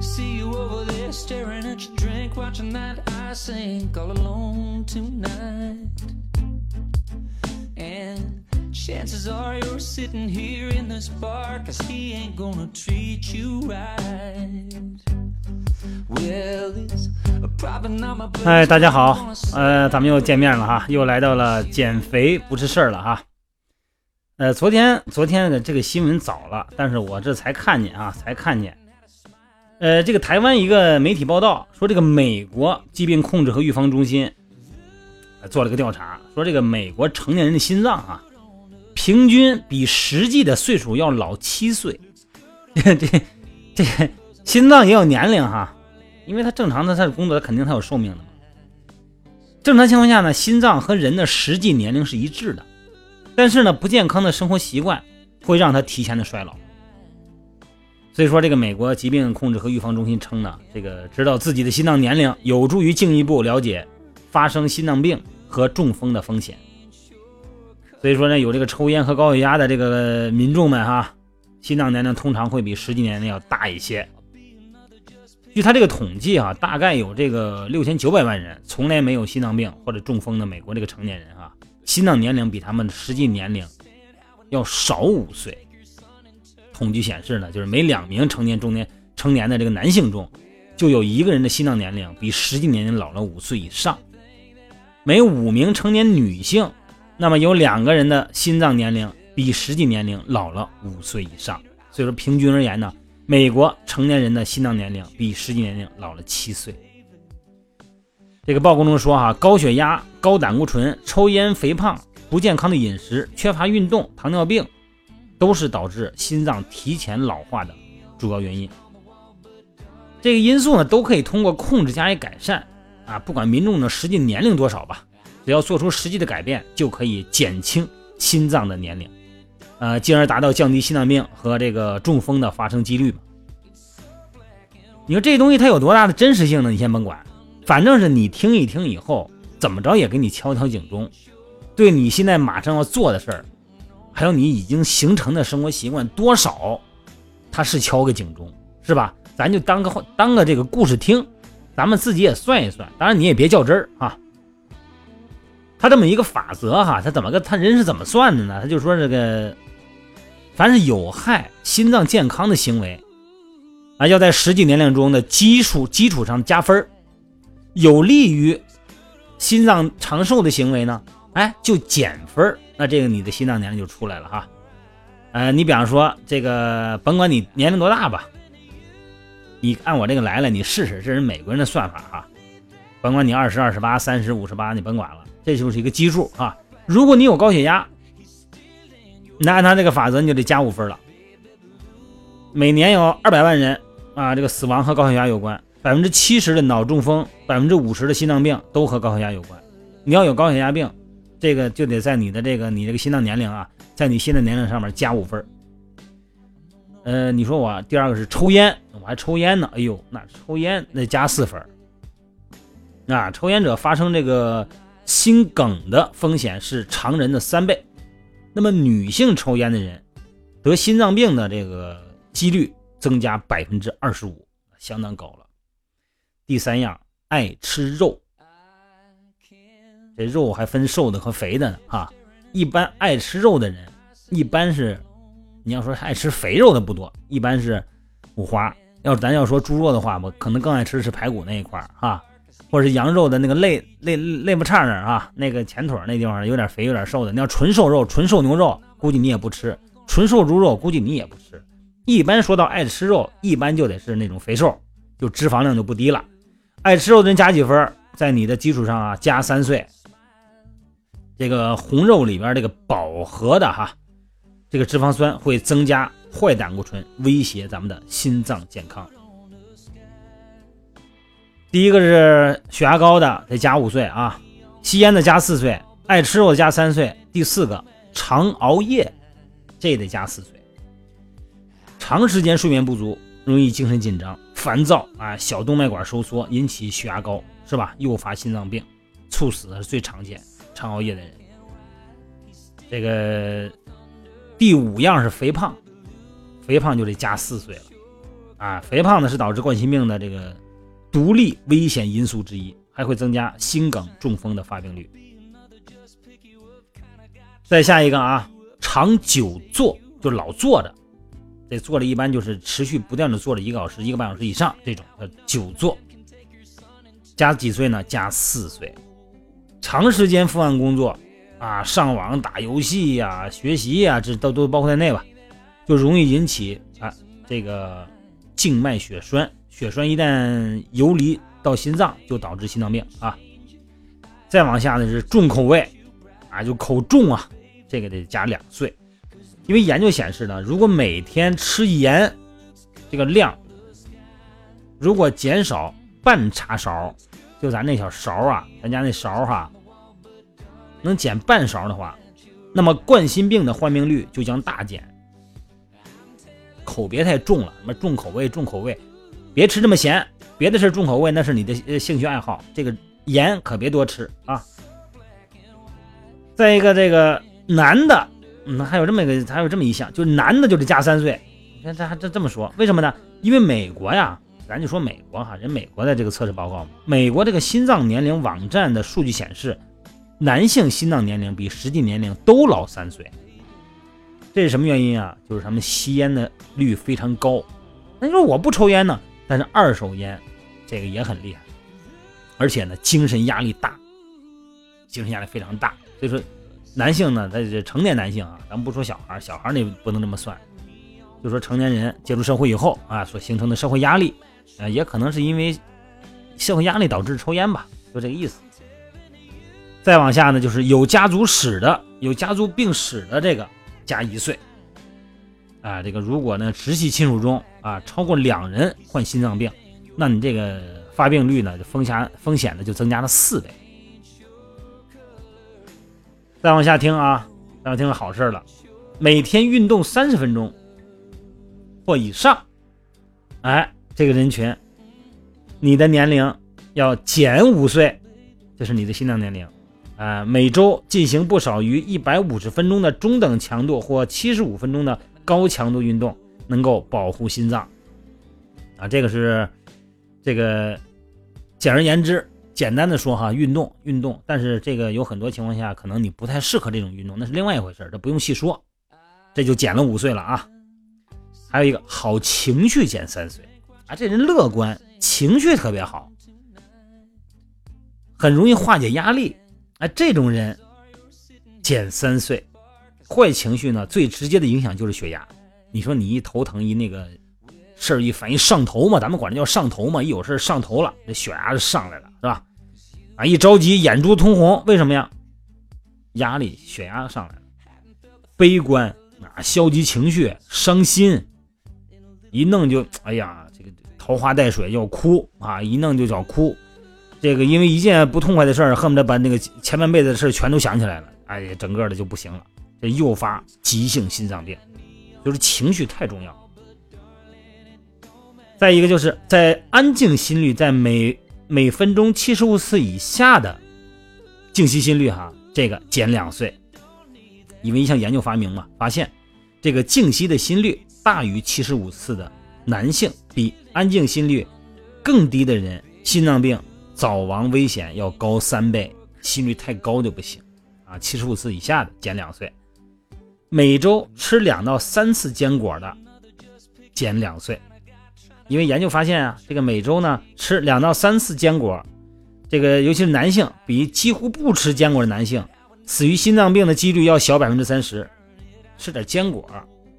See you over there staring at your drink, watching that I sink all alone tonight. And chances are you're sitting here in this bar, cause he ain't gonna treat you right. Well, it's 哎，大家好，呃，咱们又见面了哈，又来到了减肥不是事儿了哈。呃，昨天昨天的这个新闻早了，但是我这才看见啊，才看见。呃，这个台湾一个媒体报道说，这个美国疾病控制和预防中心做了个调查，说这个美国成年人的心脏啊，平均比实际的岁数要老七岁。这这心脏也有年龄哈，因为他正常的他的工作，他肯定他有寿命的嘛。正常情况下呢，心脏和人的实际年龄是一致的，但是呢，不健康的生活习惯会让他提前的衰老。所以说，这个美国疾病控制和预防中心称呢，这个知道自己的心脏年龄，有助于进一步了解发生心脏病和中风的风险。所以说呢，有这个抽烟和高血压的这个民众们哈，心脏年龄通常会比实际年龄要大一些。据他这个统计啊，大概有这个六千九百万人从来没有心脏病或者中风的美国这个成年人啊，心脏年龄比他们的实际年龄要少五岁。统计显示呢，就是每两名成年中年成年的这个男性中，就有一个人的心脏年龄比实际年龄老了五岁以上；每五名成年女性，那么有两个人的心脏年龄比实际年龄老了五岁以上。所以说，平均而言呢，美国成年人的心脏年龄比实际年龄老了七岁。这个报告中说哈，高血压、高胆固醇、抽烟、肥胖、不健康的饮食、缺乏运动、糖尿病。都是导致心脏提前老化的主要原因。这个因素呢，都可以通过控制加以改善啊，不管民众的实际年龄多少吧，只要做出实际的改变，就可以减轻心脏的年龄，呃，进而达到降低心脏病和这个中风的发生几率嘛。你说这东西它有多大的真实性呢？你先甭管，反正是你听一听以后，怎么着也给你敲一敲警钟，对你现在马上要做的事儿。还有你已经形成的生活习惯多少，它是敲个警钟，是吧？咱就当个当个这个故事听，咱们自己也算一算。当然你也别较真儿啊。他这么一个法则哈，他怎么个他人是怎么算的呢？他就说这个，凡是有害心脏健康的行为啊，要在实际年龄中的基础基础上加分有利于心脏长寿的行为呢，哎，就减分儿那这个你的心脏年龄就出来了哈，呃，你比方说这个，甭管你年龄多大吧，你按我这个来了，你试试，这是美国人的算法哈，甭管你二十二十八、三十五十八，你甭管了，这就是一个基数啊。如果你有高血压，那按他这个法则，你就得加五分了。每年有二百万人啊，这个死亡和高血压有关，百分之七十的脑中风，百分之五十的心脏病都和高血压有关。你要有高血压病。这个就得在你的这个你这个心脏年龄啊，在你心脏年龄上面加五分呃，你说我第二个是抽烟，我还抽烟呢。哎呦，那抽烟那加四分啊，抽烟者发生这个心梗的风险是常人的三倍。那么女性抽烟的人得心脏病的这个几率增加百分之二十五，相当高了。第三样，爱吃肉。这肉还分瘦的和肥的呢，哈。一般爱吃肉的人，一般是，你要说爱吃肥肉的不多，一般是五花。要咱要说猪肉的话，我可能更爱吃的是排骨那一块儿，哈，或者是羊肉的那个肋肋肋巴叉那儿啊，那个前腿那地方有点肥有点瘦的。你要纯瘦肉、纯瘦牛肉，估计你也不吃；纯瘦猪肉，估计你也不吃。一般说到爱吃肉，一般就得是那种肥瘦，就脂肪量就不低了。爱吃肉的人加几分，在你的基础上啊加三岁。这个红肉里边这个饱和的哈，这个脂肪酸会增加坏胆固醇，威胁咱们的心脏健康。第一个是血压高的得加五岁啊，吸烟的加四岁，爱吃肉的加三岁。第四个常熬夜，这也得加四岁。长时间睡眠不足容易精神紧张、烦躁啊，小动脉管收缩引起血压高是吧？诱发心脏病、猝死是最常见。常熬夜的人，这个第五样是肥胖，肥胖就得加四岁了。啊，肥胖呢是导致冠心病的这个独立危险因素之一，还会增加心梗、中风的发病率。再下一个啊，长久坐就老坐着，这坐着一般就是持续不断的坐着一个小时、一个半小时以上，这种叫久坐。加几岁呢？加四岁。长时间伏案工作啊，上网打游戏呀、学习呀，这都都包括在内吧，就容易引起啊这个静脉血栓。血栓一旦游离到心脏，就导致心脏病啊。再往下呢是重口味啊，就口重啊。这个得加两岁，因为研究显示呢，如果每天吃盐这个量，如果减少半茶勺，就咱那小勺啊，咱家那勺哈，能减半勺的话，那么冠心病的患病率就将大减。口别太重了，什么重口味，重口味，别吃这么咸。别的事重口味那是你的兴趣爱好，这个盐可别多吃啊。再一个这个。男的，嗯，还有这么一个，还有这么一项，就是男的就得加三岁。你看，这还这这么说，为什么呢？因为美国呀，咱就说美国哈，人美国的这个测试报告，美国这个心脏年龄网站的数据显示，男性心脏年龄比实际年龄都老三岁。这是什么原因啊？就是他们吸烟的率非常高。那你说我不抽烟呢，但是二手烟这个也很厉害，而且呢，精神压力大，精神压力非常大，所以说。男性呢，他是成年男性啊，咱不说小孩小孩那不能这么算，就说成年人接触社会以后啊，所形成的社会压力，啊，也可能是因为社会压力导致抽烟吧，就这个意思。再往下呢，就是有家族史的、有家族病史的这个加一岁，啊，这个如果呢直系亲属中啊超过两人患心脏病，那你这个发病率呢风险风险呢就增加了四倍。再往下听啊，再往听好事了，每天运动三十分钟或以上，哎，这个人群，你的年龄要减五岁，这是你的心脏年龄，啊，每周进行不少于一百五十分钟的中等强度或七十五分钟的高强度运动，能够保护心脏，啊，这个是这个，简而言之。简单的说哈，运动运动，但是这个有很多情况下可能你不太适合这种运动，那是另外一回事这不用细说，这就减了五岁了啊。还有一个好情绪减三岁啊，这人乐观，情绪特别好，很容易化解压力啊，这种人减三岁。坏情绪呢，最直接的影响就是血压。你说你一头疼一那个事儿一烦一上头嘛，咱们管这叫上头嘛，一有事上头了，这血压就上来了，是吧？啊，一着急眼珠通红，为什么呀？压力、血压上来了，悲观啊，消极情绪，伤心，一弄就哎呀，桃花带水要哭啊，一弄就叫哭。这个因为一件不痛快的事儿，恨不得把那个前半辈子的事全都想起来了，哎呀，整个的就不行了，这诱发急性心脏病，就是情绪太重要。再一个就是在安静心率在每。每分钟七十五次以下的静息心率，哈，这个减两岁，因为一项研究发明嘛，发现这个静息的心率大于七十五次的男性，比安静心率更低的人，心脏病早亡危险要高三倍。心率太高就不行啊，七十五次以下的减两岁。每周吃两到三次坚果的减两岁。因为研究发现啊，这个每周呢吃两到三次坚果，这个尤其是男性，比几乎不吃坚果的男性死于心脏病的几率要小百分之三十。吃点坚果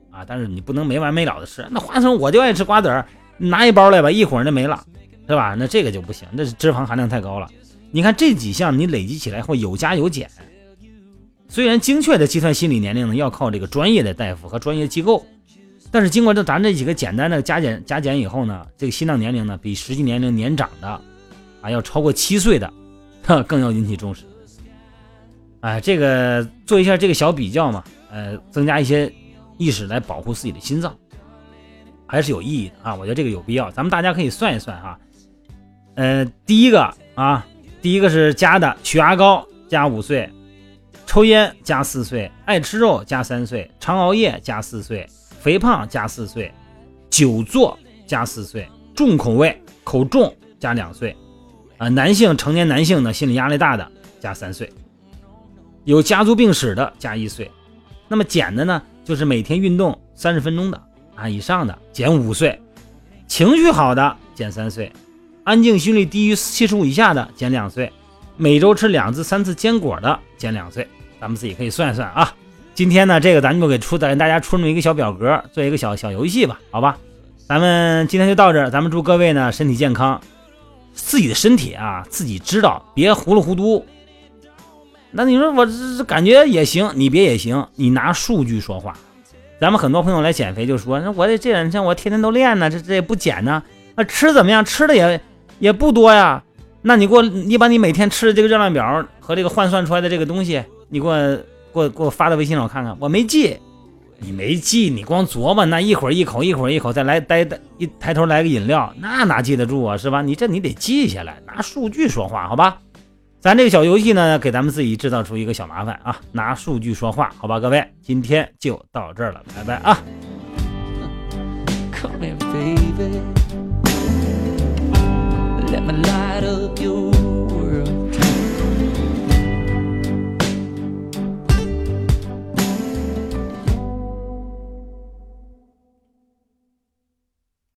啊，但是你不能没完没了的吃。那花生我就爱吃瓜子儿，拿一包来吧，一会儿那没了，是吧？那这个就不行，那是脂肪含量太高了。你看这几项你累积起来会有加有减。虽然精确的计算心理年龄呢，要靠这个专业的大夫和专业机构。但是经过这咱这几个简单的加减加减以后呢，这个心脏年龄呢比实际年龄年长的啊要超过七岁的，更要引起重视。哎，这个做一下这个小比较嘛，呃，增加一些意识来保护自己的心脏，还是有意义的啊。我觉得这个有必要，咱们大家可以算一算哈。呃，第一个啊，第一个是加的血压高加五岁，抽烟加四岁，爱吃肉加三岁，常熬夜加四岁。肥胖加四岁，久坐加四岁，重口味口重加两岁，啊，男性成年男性呢心理压力大的加三岁，有家族病史的加一岁，那么减的呢就是每天运动三十分钟的啊以上的减五岁，情绪好的减三岁，安静心率低于七十五以下的减两岁，每周吃两至三次坚果的减两岁，咱们自己可以算一算啊。今天呢，这个咱就给出，给大家出这么一个小表格，做一个小小游戏吧，好吧？咱们今天就到这，咱们祝各位呢身体健康，自己的身体啊自己知道，别糊里糊涂。那你说我这感觉也行，你别也行，你拿数据说话。咱们很多朋友来减肥就说，那我这这两天我天天都练呢，这这也不减呢，那吃怎么样？吃的也也不多呀。那你给我，你把你每天吃的这个热量表和这个换算出来的这个东西，你给我。给我给我发到微信上我看看，我没记，你没记，你光琢磨那一会儿一口一会儿一口，再来呆呆一抬头来个饮料，那哪记得住啊，是吧？你这你得记下来，拿数据说话，好吧？咱这个小游戏呢，给咱们自己制造出一个小麻烦啊，拿数据说话，好吧？各位，今天就到这儿了，拜拜啊！Come baby. Let me light up your